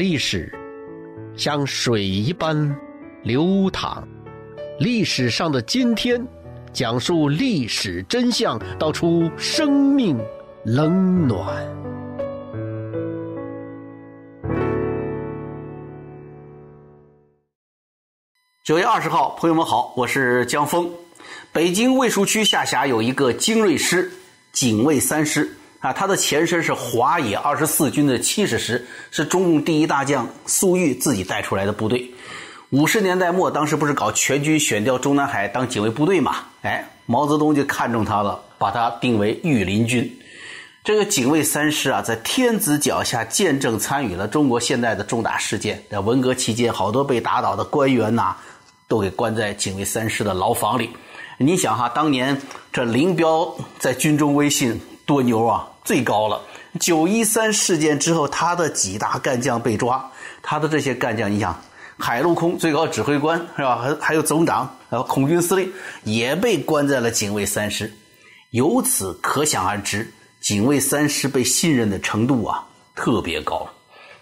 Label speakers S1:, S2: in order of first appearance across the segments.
S1: 历史像水一般流淌，历史上的今天，讲述历史真相，道出生命冷暖。
S2: 九月二十号，朋友们好，我是江峰。北京卫戍区下辖有一个精锐师——警卫三师啊，他的前身是华野二十四军的七十师，是中共第一大将粟裕自己带出来的部队。五十年代末，当时不是搞全军选调中南海当警卫部队嘛？哎，毛泽东就看中他了，把他定为御林军。这个警卫三师啊，在天子脚下见证参与了中国现代的重大事件。在文革期间，好多被打倒的官员呐，都给关在警卫三师的牢房里。你想哈，当年这林彪在军中威信多牛啊，最高了。九一三事件之后，他的几大干将被抓，他的这些干将，你想，海陆空最高指挥官是吧？还还有总长，还有空军司令也被关在了警卫三师。由此可想而知，警卫三师被信任的程度啊，特别高。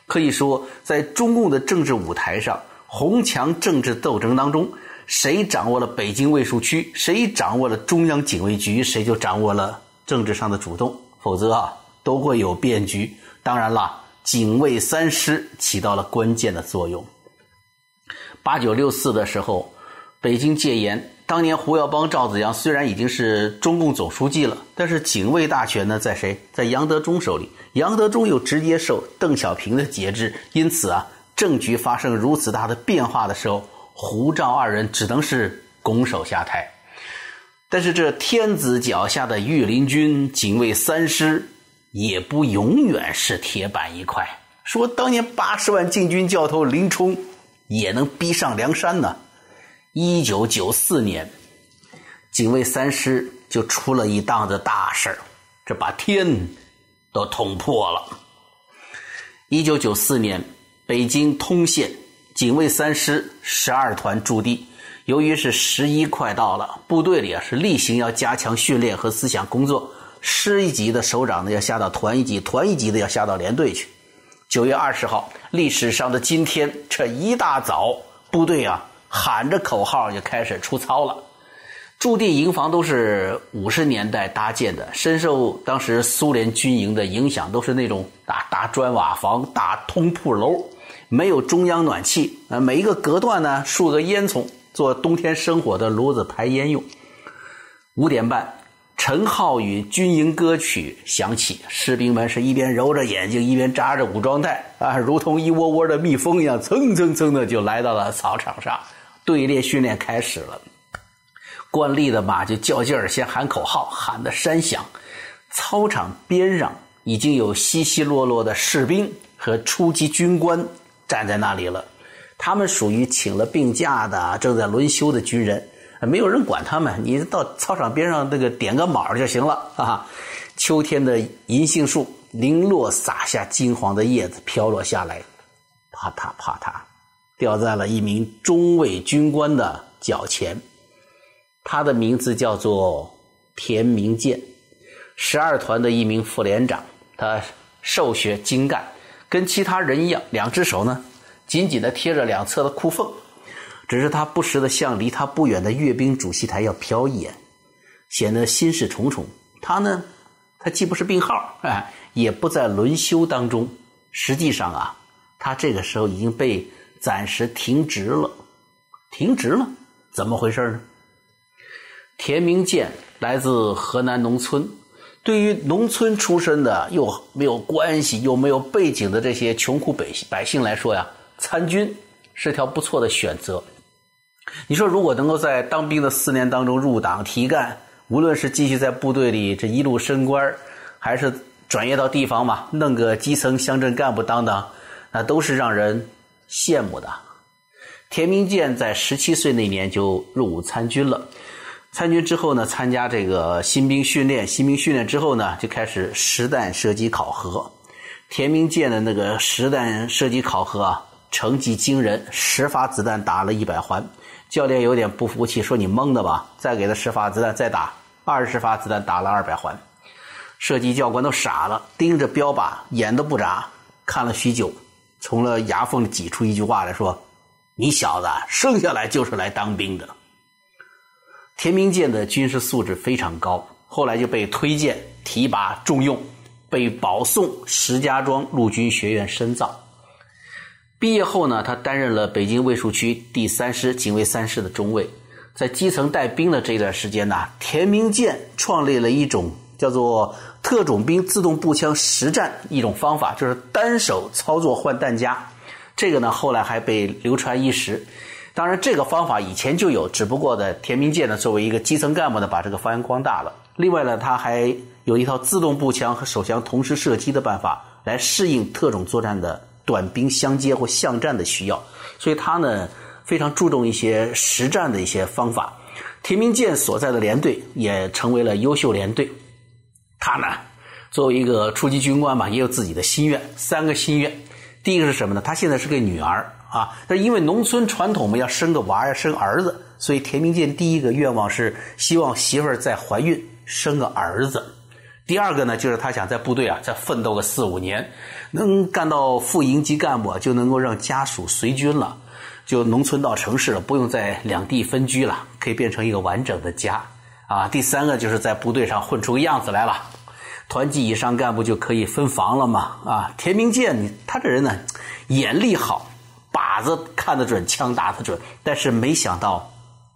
S2: 可以说，在中共的政治舞台上，红墙政治斗争当中。谁掌握了北京卫戍区，谁掌握了中央警卫局，谁就掌握了政治上的主动。否则啊，都会有变局。当然了，警卫三师起到了关键的作用。八九六四的时候，北京戒严，当年胡耀邦、赵子阳虽然已经是中共总书记了，但是警卫大权呢，在谁？在杨德忠手里。杨德忠又直接受邓小平的节制，因此啊，政局发生如此大的变化的时候。胡赵二人只能是拱手下台，但是这天子脚下的御林军警卫三师也不永远是铁板一块。说当年八十万禁军教头林冲也能逼上梁山呢。一九九四年，警卫三师就出了一档子大事儿，这把天都捅破了。一九九四年，北京通县。警卫三师十二团驻地，由于是十一快到了，部队里啊是例行要加强训练和思想工作。师一级的首长呢要下到团一级，团一级的要下到连队去。九月二十号，历史上的今天，这一大早，部队啊喊着口号就开始出操了。驻地营房都是五十年代搭建的，深受当时苏联军营的影响，都是那种大大砖瓦房、大通铺楼。没有中央暖气啊，每一个隔断呢竖个烟囱，做冬天生火的炉子排烟用。五点半，陈浩宇军营歌曲响起，士兵们是一边揉着眼睛，一边扎着武装带啊，如同一窝窝的蜜蜂一样，蹭蹭蹭的就来到了操场上。队列训练开始了，惯例的马就较劲儿，先喊口号，喊的山响。操场边上已经有稀稀落落的士兵和初级军官。站在那里了，他们属于请了病假的、正在轮休的军人，没有人管他们。你到操场边上那个点个卯就行了啊！秋天的银杏树零落洒下金黄的叶子，飘落下来，啪嗒啪嗒，掉在了一名中尉军官的脚前。他的名字叫做田明建，十二团的一名副连长，他瘦削精干。跟其他人一样，两只手呢紧紧地贴着两侧的裤缝，只是他不时地向离他不远的阅兵主席台要瞟一眼，显得心事重重。他呢，他既不是病号，哎，也不在轮休当中。实际上啊，他这个时候已经被暂时停职了。停职了，怎么回事呢？田明建来自河南农村。对于农村出身的又没有关系又没有背景的这些穷苦百姓百姓来说呀，参军是条不错的选择。你说，如果能够在当兵的四年当中入党提干，无论是继续在部队里这一路升官，还是转业到地方嘛，弄个基层乡镇干部当当，那都是让人羡慕的。田明建在十七岁那年就入伍参军了。参军之后呢，参加这个新兵训练。新兵训练之后呢，就开始实弹射击考核。田明建的那个实弹射击考核啊，成绩惊人，十发子弹打了一百环。教练有点不服气，说：“你蒙的吧？”再给他十发子弹，再打二十发子弹，打了二百环。射击教官都傻了，盯着标靶，眼都不眨，看了许久，从了牙缝挤出一句话来说：“你小子生下来就是来当兵的。”田明建的军事素质非常高，后来就被推荐提拔重用，被保送石家庄陆军学院深造。毕业后呢，他担任了北京卫戍区第三师警卫三师的中尉。在基层带兵的这一段时间呢，田明建创立了一种叫做特种兵自动步枪实战一种方法，就是单手操作换弹夹。这个呢，后来还被流传一时。当然，这个方法以前就有，只不过呢，田明建呢作为一个基层干部呢，把这个发扬光大了。另外呢，他还有一套自动步枪和手枪同时射击的办法，来适应特种作战的。短兵相接或巷战的需要，所以他呢非常注重一些实战的一些方法。田明建所在的连队也成为了优秀连队。他呢作为一个初级军官嘛，也有自己的心愿，三个心愿。第一个是什么呢？他现在是个女儿啊，但因为农村传统嘛，要生个娃要生儿子，所以田明建第一个愿望是希望媳妇儿再怀孕生个儿子。第二个呢，就是他想在部队啊再奋斗个四五年，能干到副营级干部，就能够让家属随军了，就农村到城市了，不用在两地分居了，可以变成一个完整的家啊。第三个就是在部队上混出个样子来了，团级以上干部就可以分房了嘛啊。田明建，他这人呢，眼力好，靶子看得准，枪打得准，但是没想到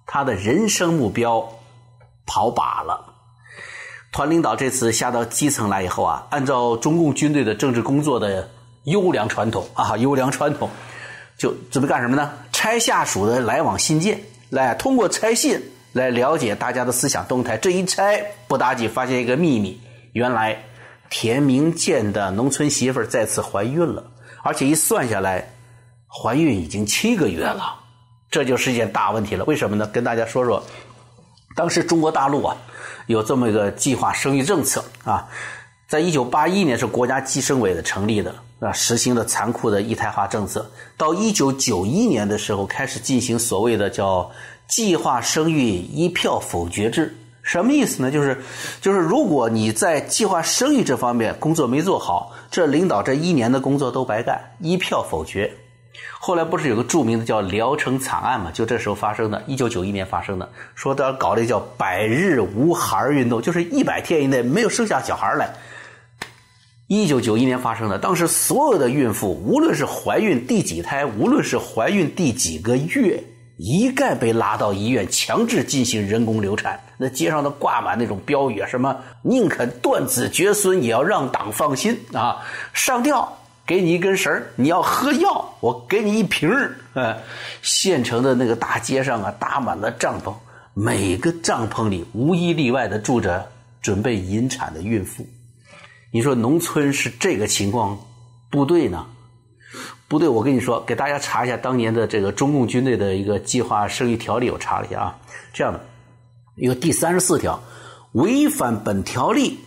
S2: 他的人生目标跑靶了。团领导这次下到基层来以后啊，按照中共军队的政治工作的优良传统啊，优良传统，就准备干什么呢？拆下属的来往信件，来通过拆信来了解大家的思想动态。这一拆，不打紧发现一个秘密：原来田明建的农村媳妇再次怀孕了，而且一算下来，怀孕已经七个月了。这就是一件大问题了。为什么呢？跟大家说说，当时中国大陆啊。有这么一个计划生育政策啊，在一九八一年是国家计生委的成立的啊，实行的残酷的一胎化政策。到一九九一年的时候，开始进行所谓的叫计划生育一票否决制。什么意思呢？就是就是如果你在计划生育这方面工作没做好，这领导这一年的工作都白干，一票否决。后来不是有个著名的叫聊城惨案嘛？就这时候发生的，一九九一年发生的，说他搞的叫百日无孩运动，就是一百天以内没有生下小孩来。一九九一年发生的，当时所有的孕妇，无论是怀孕第几胎，无论是怀孕第几个月，一概被拉到医院强制进行人工流产。那街上都挂满那种标语，什么宁肯断子绝孙，也要让党放心啊，上吊。给你一根绳你要喝药，我给你一瓶儿。呃，县城的那个大街上啊，搭满了帐篷，每个帐篷里无一例外的住着准备引产的孕妇。你说农村是这个情况，部队呢？部队，我跟你说，给大家查一下当年的这个中共军队的一个计划生育条例，我查了一下啊，这样的，有第三十四条，违反本条例。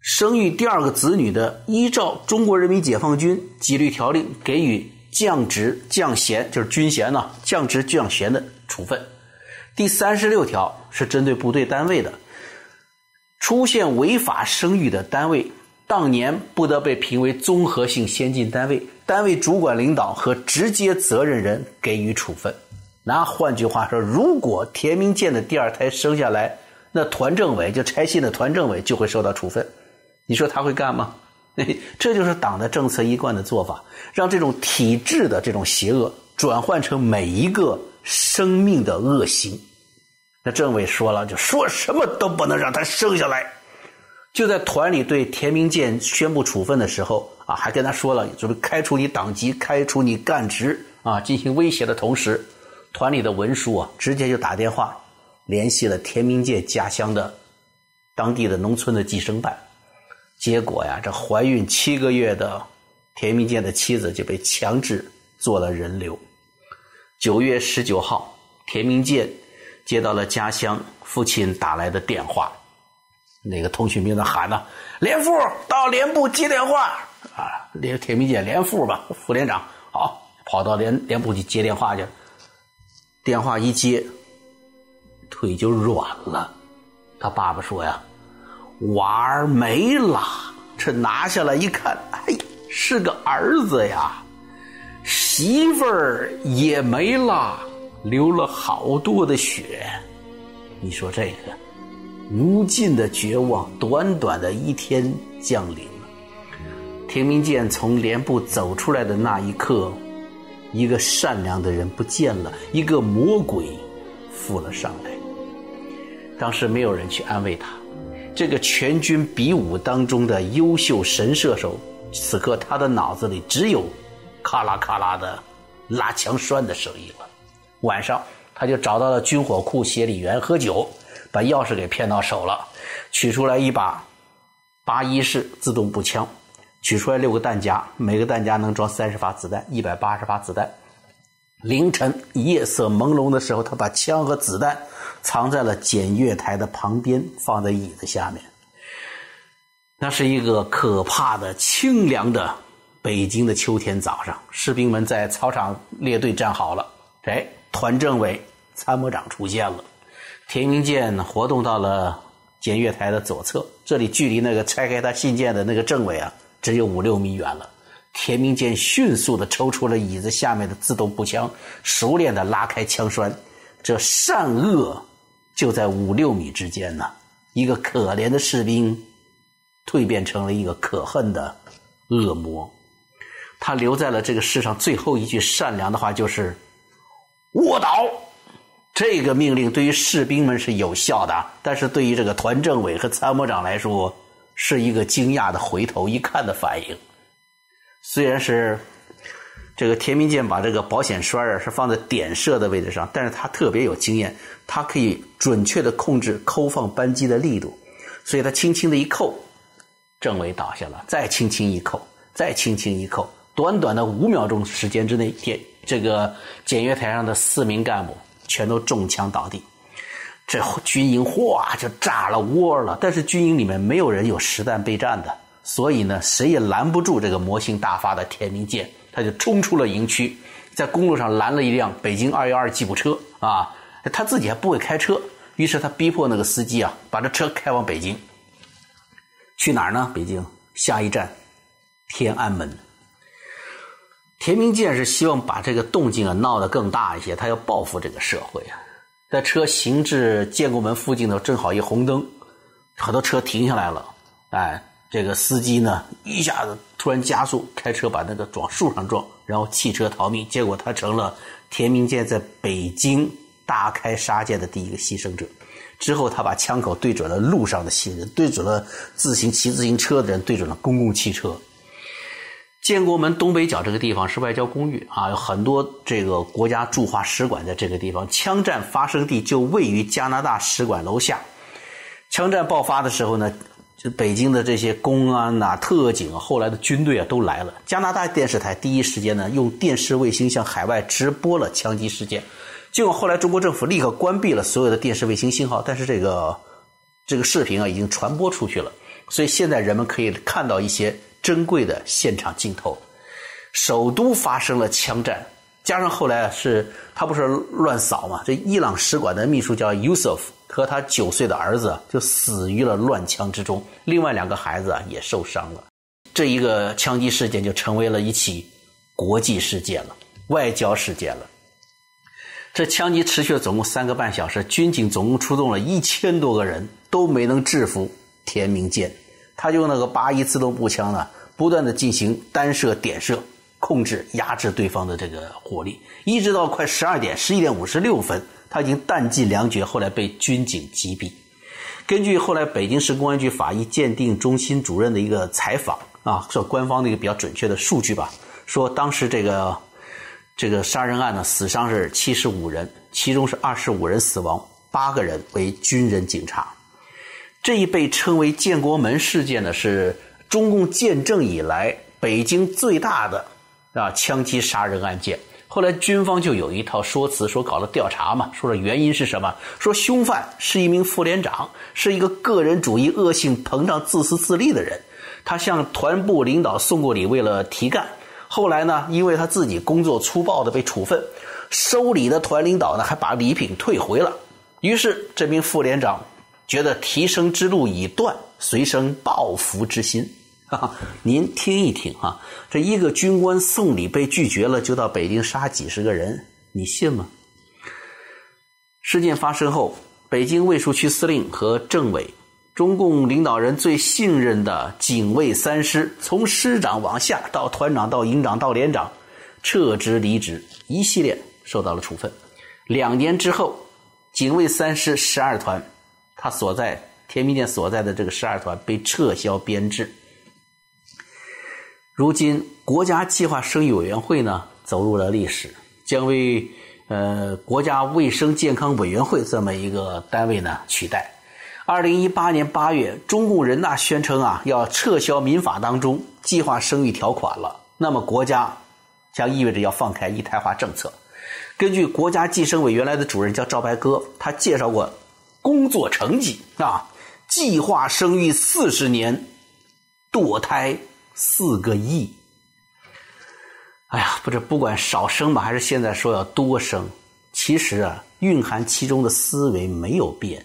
S2: 生育第二个子女的，依照《中国人民解放军纪律条令》给予降职降衔，就是军衔呢，降职降衔的处分。第三十六条是针对部队单位的，出现违法生育的单位，当年不得被评为综合性先进单位，单位主管领导和直接责任人给予处分。那换句话说，如果田明建的第二胎生下来，那团政委就拆信的团政委就会受到处分。你说他会干吗？这就是党的政策一贯的做法，让这种体制的这种邪恶转换成每一个生命的恶行。那政委说了，就说什么都不能让他生下来。就在团里对田明建宣布处分的时候啊，还跟他说了准备开除你党籍、开除你干职啊，进行威胁的同时，团里的文书啊，直接就打电话联系了田明建家乡的当地的农村的计生办。结果呀，这怀孕七个月的田明建的妻子就被强制做了人流。九月十九号，田明建接到了家乡父亲打来的电话，那个通讯兵在喊呢：“连副到连部接电话啊！”连田明建连副吧，副连长好，跑到连连部去接电话去。电话一接，腿就软了。他爸爸说呀。娃儿没了，这拿下来一看，哎，是个儿子呀！媳妇儿也没了，流了好多的血。你说这个无尽的绝望，短短的一天降临了。田明健从连部走出来的那一刻，一个善良的人不见了，一个魔鬼附了上来。当时没有人去安慰他。这个全军比武当中的优秀神射手，此刻他的脑子里只有咔啦咔啦的拉枪栓的声音了。晚上，他就找到了军火库协理员喝酒，把钥匙给骗到手了，取出来一把八一式自动步枪，取出来六个弹夹，每个弹夹能装三十发子弹，一百八十发子弹。凌晨夜色朦胧的时候，他把枪和子弹。藏在了检阅台的旁边，放在椅子下面。那是一个可怕的清凉的北京的秋天早上，士兵们在操场列队站好了。哎，团政委参谋长出现了。田明建活动到了检阅台的左侧，这里距离那个拆开他信件的那个政委啊，只有五六米远了。田明建迅速的抽出了椅子下面的自动步枪，熟练的拉开枪栓。这善恶。就在五六米之间呢，一个可怜的士兵蜕变成了一个可恨的恶魔。他留在了这个世上最后一句善良的话，就是“卧倒”。这个命令对于士兵们是有效的，但是对于这个团政委和参谋长来说，是一个惊讶的回头一看的反应。虽然是。这个田明健把这个保险栓啊是放在点射的位置上，但是他特别有经验，他可以准确的控制扣放扳机的力度，所以他轻轻的一扣，政委倒下了，再轻轻一扣，再轻轻一扣，短短的五秒钟时间之内，电这个检阅台上的四名干部全都中枪倒地，这军营哗就炸了窝了，但是军营里面没有人有实弹备战的，所以呢，谁也拦不住这个魔性大发的田明健。他就冲出了营区，在公路上拦了一辆北京二幺二吉普车啊，他自己还不会开车，于是他逼迫那个司机啊，把这车开往北京。去哪儿呢？北京下一站天安门。田明健是希望把这个动静啊闹得更大一些，他要报复这个社会啊。在车行至建国门附近的正好一红灯，很多车停下来了，哎。这个司机呢，一下子突然加速开车，把那个撞树上撞，然后弃车逃命。结果他成了田明建在北京大开杀戒的第一个牺牲者。之后，他把枪口对准了路上的行人，对准了自行骑自行车的人，对准了公共汽车。建国门东北角这个地方是外交公寓啊，有很多这个国家驻华使馆在这个地方。枪战发生地就位于加拿大使馆楼下。枪战爆发的时候呢？就北京的这些公安呐、特警啊，后来的军队啊都来了。加拿大电视台第一时间呢，用电视卫星向海外直播了枪击事件。结果后来中国政府立刻关闭了所有的电视卫星信号，但是这个这个视频啊已经传播出去了，所以现在人们可以看到一些珍贵的现场镜头。首都发生了枪战，加上后来是他不是乱扫嘛？这伊朗使馆的秘书叫 Yusuf。和他九岁的儿子就死于了乱枪之中，另外两个孩子啊也受伤了。这一个枪击事件就成为了一起国际事件了，外交事件了。这枪击持续了总共三个半小时，军警总共出动了一千多个人，都没能制服田明健。他就用那个八一自动步枪呢，不断的进行单射、点射，控制、压制对方的这个火力，一直到快十二点、十一点五十六分。他已经弹尽粮绝，后来被军警击毙。根据后来北京市公安局法医鉴定中心主任的一个采访啊，是官方的一个比较准确的数据吧，说当时这个这个杀人案呢，死伤是七十五人，其中是二十五人死亡，八个人为军人警察。这一被称为建国门事件呢，是中共建政以来北京最大的啊枪击杀人案件。后来军方就有一套说辞，说搞了调查嘛，说的原因是什么？说凶犯是一名副连长，是一个个人主义、恶性膨胀、自私自利的人。他向团部领导送过礼，为了提干。后来呢，因为他自己工作粗暴的被处分，收礼的团领导呢还把礼品退回了。于是这名副连长觉得提升之路已断，遂生报复之心。哈哈，您听一听啊，这一个军官送礼被拒绝了，就到北京杀几十个人，你信吗？事件发生后，北京卫戍区司令和政委，中共领导人最信任的警卫三师，从师长往下到团长到营长到连长，撤职离职，一系列受到了处分。两年之后，警卫三师十二团，他所在天密店所在的这个十二团被撤销编制。如今，国家计划生育委员会呢走入了历史，将为呃国家卫生健康委员会这么一个单位呢取代。二零一八年八月，中共人大宣称啊要撤销民法当中计划生育条款了，那么国家将意味着要放开一胎化政策。根据国家计生委原来的主任叫赵白鸽，他介绍过工作成绩啊，计划生育四十年，堕胎。四个亿，哎呀，不是不管少生吧，还是现在说要多生，其实啊，蕴含其中的思维没有变。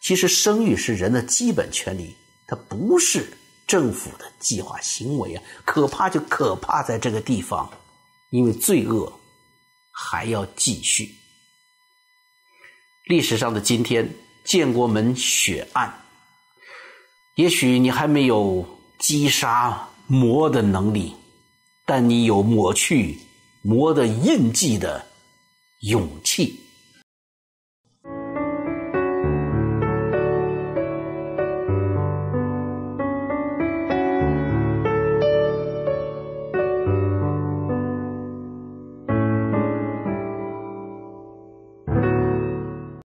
S2: 其实生育是人的基本权利，它不是政府的计划行为啊。可怕就可怕在这个地方，因为罪恶还要继续。历史上的今天，建国门血案，也许你还没有击杀。魔的能力，但你有抹去魔的印记的勇气。